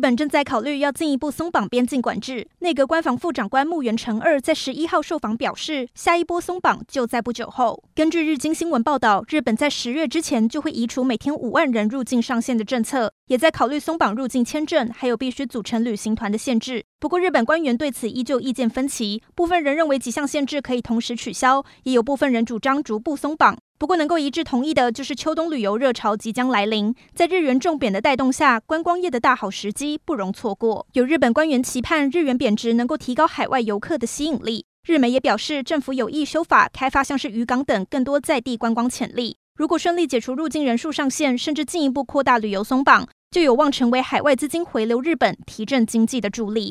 日本正在考虑要进一步松绑边境管制。内阁官房副长官木原诚二在十一号受访表示，下一波松绑就在不久后。根据日经新闻报道，日本在十月之前就会移除每天五万人入境上限的政策，也在考虑松绑入境签证，还有必须组成旅行团的限制。不过，日本官员对此依旧意见分歧，部分人认为几项限制可以同时取消，也有部分人主张逐步松绑。不过，能够一致同意的就是秋冬旅游热潮即将来临，在日元重贬的带动下，观光业的大好时机不容错过。有日本官员期盼日元贬值能够提高海外游客的吸引力。日媒也表示，政府有意修法开发像是渔港等更多在地观光潜力。如果顺利解除入境人数上限，甚至进一步扩大旅游松绑，就有望成为海外资金回流日本、提振经济的助力。